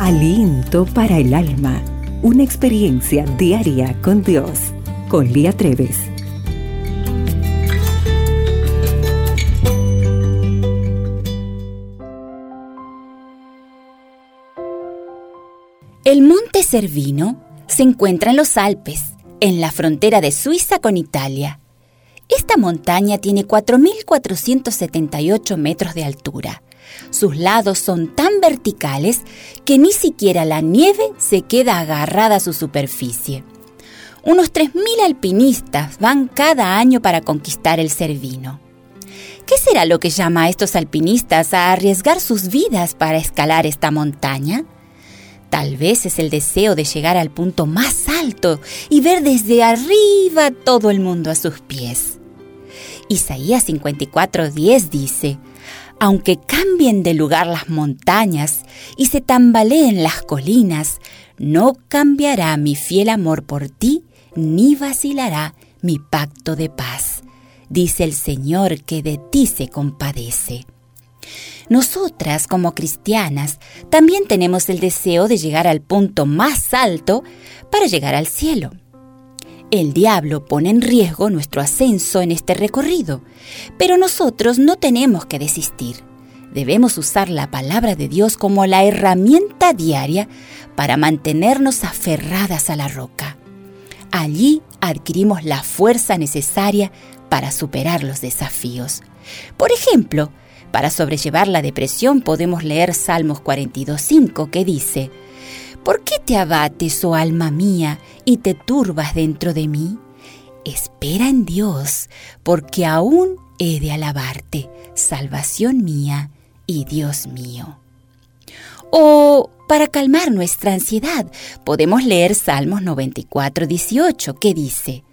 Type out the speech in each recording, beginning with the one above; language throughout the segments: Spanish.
Aliento para el alma. Una experiencia diaria con Dios. Con Lía Treves. El monte Cervino se encuentra en los Alpes, en la frontera de Suiza con Italia. Esta montaña tiene 4.478 metros de altura. Sus lados son tan verticales que ni siquiera la nieve se queda agarrada a su superficie. Unos 3.000 alpinistas van cada año para conquistar el Cervino. ¿Qué será lo que llama a estos alpinistas a arriesgar sus vidas para escalar esta montaña? Tal vez es el deseo de llegar al punto más alto y ver desde arriba todo el mundo a sus pies. Isaías 54:10 dice, aunque de lugar las montañas y se tambaleen las colinas, no cambiará mi fiel amor por ti, ni vacilará mi pacto de paz, dice el Señor que de ti se compadece. Nosotras, como cristianas, también tenemos el deseo de llegar al punto más alto para llegar al cielo. El diablo pone en riesgo nuestro ascenso en este recorrido, pero nosotros no tenemos que desistir. Debemos usar la palabra de Dios como la herramienta diaria para mantenernos aferradas a la roca. Allí adquirimos la fuerza necesaria para superar los desafíos. Por ejemplo, para sobrellevar la depresión podemos leer Salmos 42.5 que dice, ¿Por qué te abates, oh alma mía, y te turbas dentro de mí? Espera en Dios, porque aún he de alabarte, salvación mía y Dios mío. O para calmar nuestra ansiedad, podemos leer Salmos 94.18 que dice,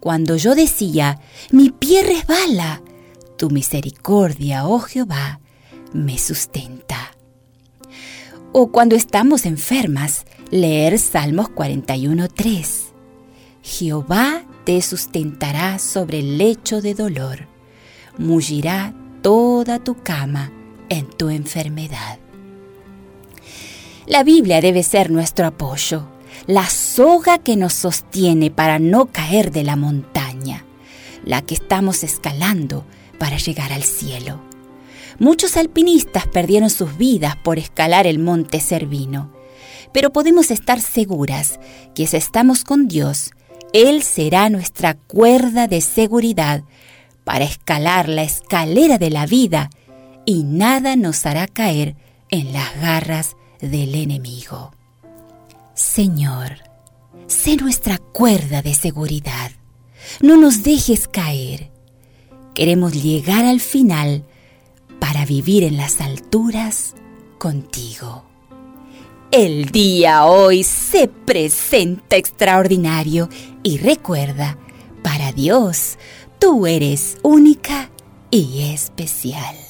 Cuando yo decía, mi pie resbala, tu misericordia, oh Jehová, me sustenta. O cuando estamos enfermas, leer Salmos 41.3. Jehová te sustentará sobre el lecho de dolor, mullirá toda tu cama en tu enfermedad. La Biblia debe ser nuestro apoyo, la soga que nos sostiene para no caer de la montaña, la que estamos escalando para llegar al cielo. Muchos alpinistas perdieron sus vidas por escalar el monte Cervino, pero podemos estar seguras que si estamos con Dios, Él será nuestra cuerda de seguridad para escalar la escalera de la vida y nada nos hará caer en las garras del enemigo. Señor, sé nuestra cuerda de seguridad. No nos dejes caer Queremos llegar al final para vivir en las alturas contigo. El día hoy se presenta extraordinario y recuerda, para Dios, tú eres única y especial.